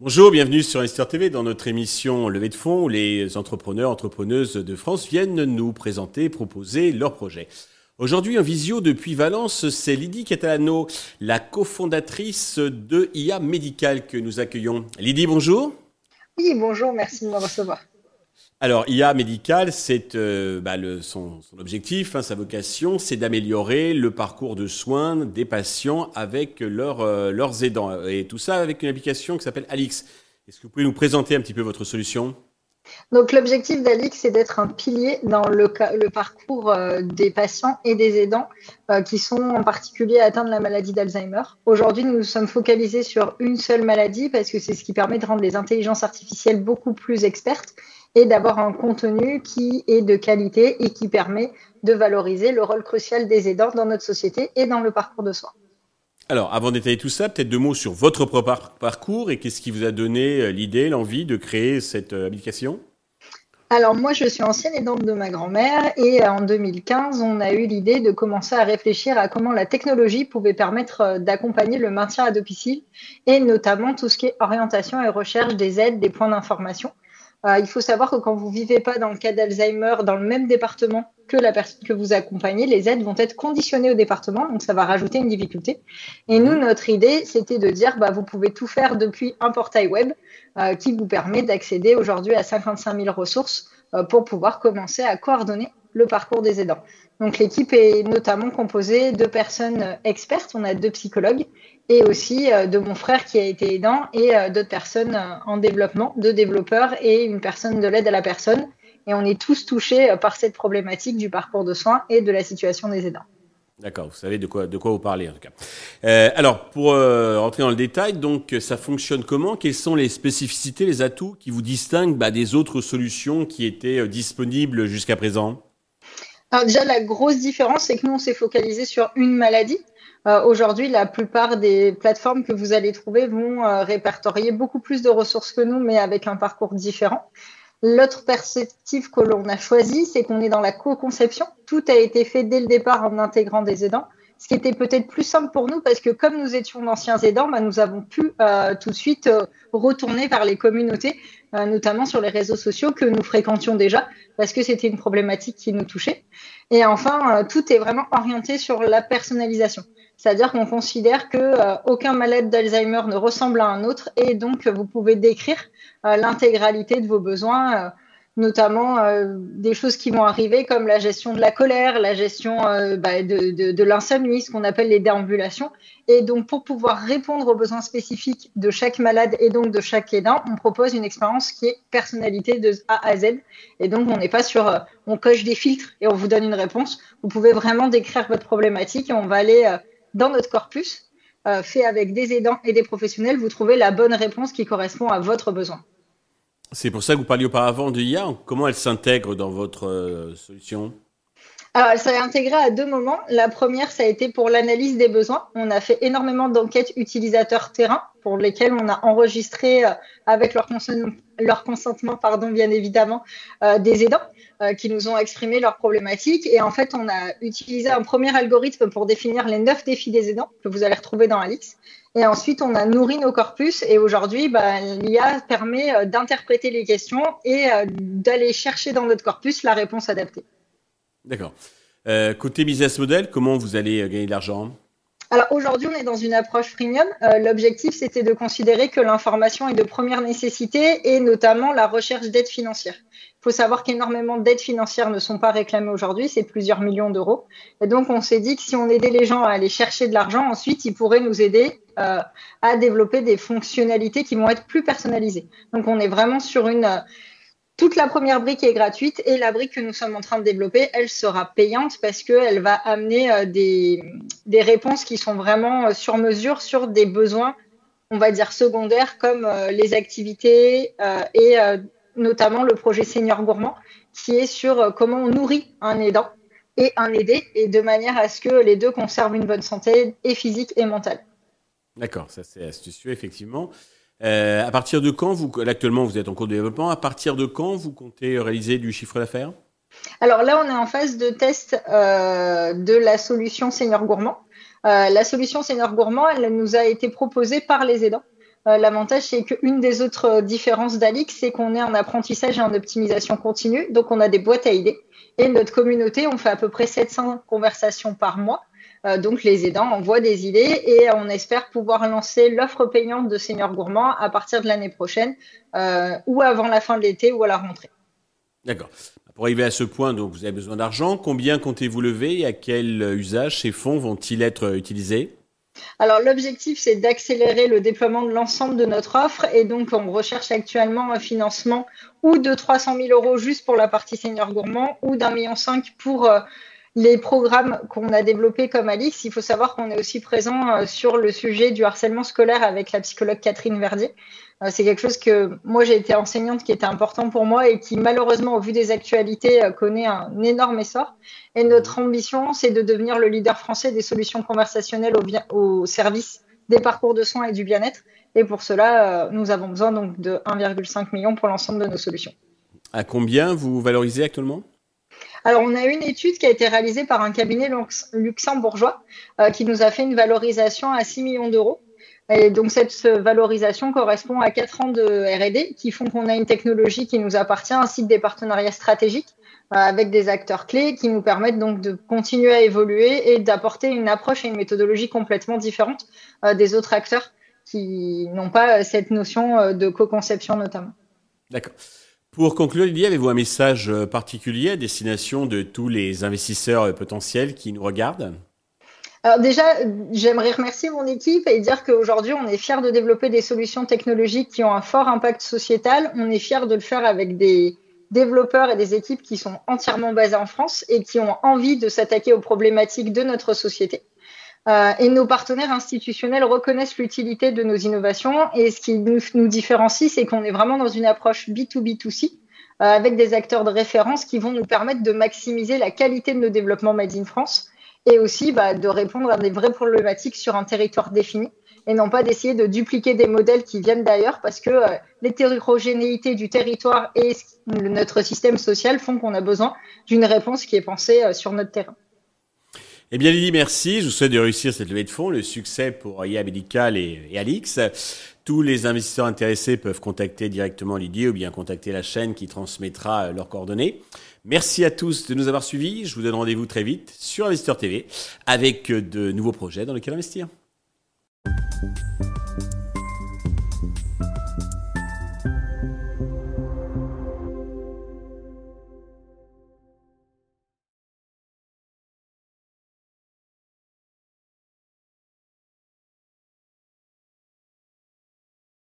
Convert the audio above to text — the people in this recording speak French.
Bonjour, bienvenue sur Investor TV dans notre émission Levée de fonds où les entrepreneurs, entrepreneuses de France viennent nous présenter, proposer leurs projets. Aujourd'hui en visio depuis Valence, c'est Lydie Catalano, la cofondatrice de IA Médical que nous accueillons. Lydie, bonjour. Oui, bonjour, merci de me recevoir. Alors, IA médical, c'est euh, bah, son, objectif, hein, sa vocation, c'est d'améliorer le parcours de soins des patients avec euh, leurs aidants. Et tout ça avec une application qui s'appelle Alix. Est-ce que vous pouvez nous présenter un petit peu votre solution? Donc l'objectif d'Alix, c'est d'être un pilier dans le, parcours euh, des patients et des aidants qui sont en particulier atteints de la maladie d'Alzheimer. Aujourd'hui, nous nous sommes focalisés sur une seule maladie parce que c'est ce qui permet de rendre les intelligences artificielles beaucoup plus expertes et d'avoir un contenu qui est de qualité et qui permet de valoriser le rôle crucial des aidants dans notre société et dans le parcours de soins. Alors, avant d'étayer tout ça, peut-être deux mots sur votre propre parcours et qu'est-ce qui vous a donné euh, l'idée, l'envie de créer cette euh, application? Alors moi, je suis ancienne aidante de ma grand-mère et euh, en 2015, on a eu l'idée de commencer à réfléchir à comment la technologie pouvait permettre d'accompagner le maintien à domicile et notamment tout ce qui est orientation et recherche des aides, des points d'information. Euh, il faut savoir que quand vous vivez pas dans le cas d'Alzheimer dans le même département que la personne que vous accompagnez, les aides vont être conditionnées au département, donc ça va rajouter une difficulté. Et nous, notre idée, c'était de dire, bah, vous pouvez tout faire depuis un portail web euh, qui vous permet d'accéder aujourd'hui à 55 000 ressources euh, pour pouvoir commencer à coordonner le parcours des aidants. Donc l'équipe est notamment composée de personnes expertes, on a deux psychologues et aussi euh, de mon frère qui a été aidant et euh, d'autres personnes euh, en développement, deux développeurs et une personne de l'aide à la personne. Et on est tous touchés par cette problématique du parcours de soins et de la situation des aidants. D'accord, vous savez de quoi, de quoi vous parlez en tout cas. Alors, pour euh, rentrer dans le détail, donc ça fonctionne comment? Quelles sont les spécificités, les atouts qui vous distinguent bah, des autres solutions qui étaient disponibles jusqu'à présent? Alors déjà, la grosse différence, c'est que nous, on s'est focalisé sur une maladie. Euh, aujourd'hui, la plupart des plateformes que vous allez trouver vont euh, répertorier beaucoup plus de ressources que nous, mais avec un parcours différent. L'autre perspective que l'on a choisie, c'est qu'on est dans la co-conception. Tout a été fait dès le départ en intégrant des aidants, ce qui était peut-être plus simple pour nous parce que comme nous étions d'anciens aidants, bah, nous avons pu euh, tout de suite retourner vers les communautés, notamment sur les réseaux sociaux que nous fréquentions déjà, parce que c'était une problématique qui nous touchait. Et enfin, tout est vraiment orienté sur la personnalisation. C'est-à-dire qu'on considère que euh, aucun malade d'Alzheimer ne ressemble à un autre et donc vous pouvez décrire euh, l'intégralité de vos besoins, euh, notamment des choses qui vont arriver comme la gestion de la colère, la gestion bah, de, l'insomnie, ce qu'on appelle les déambulations. Et donc pour pouvoir répondre aux besoins spécifiques de chaque malade et donc de chaque aidant, on propose une expérience qui est personnalité de A à Z. Et donc on n'est pas sur on coche des filtres et on vous donne une réponse. Vous pouvez vraiment décrire votre problématique et on va aller dans notre corpus, euh, fait avec des aidants et des professionnels, vous trouvez la bonne réponse qui correspond à votre besoin. C'est pour ça que vous parliez auparavant de IA. Comment elle s'intègre dans votre euh, solution? Alors, elle s'est intégrée à deux moments. La première, ça a été pour l'analyse des besoins. On a fait énormément d'enquêtes utilisateurs terrain pour lesquelles on a enregistré, euh, avec leur, consentement, pardon, bien évidemment, euh, des aidants euh, qui nous ont exprimé leurs problématiques. Et en fait, on a utilisé un premier algorithme pour définir les neuf défis des aidants que vous allez retrouver dans Alix. Et ensuite, on a nourri nos corpus. Et aujourd'hui, bah, l'IA permet d'interpréter les questions et d'aller chercher dans notre corpus la réponse adaptée. D'accord. Côté business model, comment vous allez gagner de l'argent? Alors aujourd'hui, on est dans une approche premium. Euh, l'objectif, c'était de considérer que l'information est de première nécessité et notamment la recherche d'aide financière. Il faut savoir qu'énormément d'aides financières ne sont pas réclamées aujourd'hui, c'est plusieurs millions d'euros. Et donc, on s'est dit que si on aidait les gens à aller chercher de l'argent, ensuite, ils pourraient nous aider à développer des fonctionnalités qui vont être plus personnalisées. Donc, on est vraiment sur une toute la première brique est gratuite et la brique que nous sommes en train de développer, elle sera payante parce qu'elle va amener euh, des, des, réponses qui sont vraiment euh, sur mesure sur des besoins, on va dire secondaires comme euh, les activités et notamment le projet Senior Gourmand qui est sur comment on nourrit un aidant et un aidé et de manière à ce que les deux conservent une bonne santé et physique et mentale. D'accord, ça c'est astucieux effectivement. Euh, à partir de quand vous, actuellement vous êtes en cours de développement, à partir de quand vous comptez réaliser du chiffre d'affaires? Alors là, on est en phase de test euh, de la solution Senior Gourmand. Euh, la solution Senior Gourmand, elle nous a été proposée par les aidants. Euh, l'avantage, c'est qu'une des autres différences d'Alix, c'est qu'on est en apprentissage et en optimisation continue. Donc, on a des boîtes à idées. Et notre communauté, on fait à peu près 700 conversations par mois. Euh, donc, les aidants envoient des idées et on espère pouvoir lancer l'offre payante de Senior Gourmand à partir de l'année prochaine euh, ou avant la fin de l'été ou à la rentrée. D'accord. Pour arriver à ce point, donc, vous avez besoin d'argent. Combien comptez-vous lever et à quel usage ces fonds vont-ils être utilisés? Alors l'objectif, c'est d'accélérer le déploiement de l'ensemble de notre offre et donc on recherche actuellement un financement ou de 300 000 euros juste pour la partie senior gourmand ou d'un million cinq pour euh, les programmes qu'on a développés comme Alix. Il faut savoir qu'on est aussi présent euh, sur le sujet du harcèlement scolaire avec la psychologue Catherine Verdier. Euh, c'est quelque chose que moi j'ai été enseignante qui était important pour moi et qui malheureusement au vu des actualités euh, connaît un énorme essor. Et notre ambition c'est de devenir le leader français des solutions conversationnelles au, au service des parcours de soins et du bien-être. Et pour cela, nous avons besoin donc de 1,5 million pour l'ensemble de nos solutions. À combien vous valorisez actuellement? Alors, on a une étude qui a été réalisée par un cabinet luxembourgeois qui nous a fait une valorisation à 6 millions d'euros. Et donc cette valorisation correspond à quatre ans de R&D qui font qu'on a une technologie qui nous appartient ainsi que des partenariats stratégiques euh, avec des acteurs clés qui nous permettent donc de continuer à évoluer et d'apporter une approche et une méthodologie complètement différente euh, des autres acteurs qui n'ont pas cette notion euh, de co-conception notamment. D'accord. Pour conclure, Lydie, avez-vous un message particulier à destination de tous les investisseurs potentiels qui nous regardent? Alors déjà, j'aimerais remercier mon équipe et dire qu'aujourd'hui, on est fiers de développer des solutions technologiques qui ont un fort impact sociétal. On est fiers de le faire avec des développeurs et des équipes qui sont entièrement basées en France et qui ont envie de s'attaquer aux problématiques de notre société. Euh, et nos partenaires institutionnels reconnaissent l'utilité de nos innovations. Et ce qui nous, différencie, c'est qu'on est vraiment dans une approche B2B2C euh, avec des acteurs de référence qui vont nous permettre de maximiser la qualité de nos développements Made in France et aussi bah, de répondre à des vraies problématiques sur un territoire défini et non pas d'essayer de dupliquer des modèles qui viennent d'ailleurs parce que euh, l'hétérogénéité du territoire et notre système social font qu'on a besoin d'une réponse qui est pensée sur notre terrain. Eh bien Lydie, merci. Je vous souhaite de réussir cette levée de fonds, le succès pour IA Medical et, Alix. Tous les investisseurs intéressés peuvent contacter directement Lydie ou bien contacter la chaîne qui transmettra euh, leurs coordonnées. Merci à tous de nous avoir suivis. Je vous donne rendez-vous très vite sur Investeur TV avec de nouveaux projets dans lesquels investir.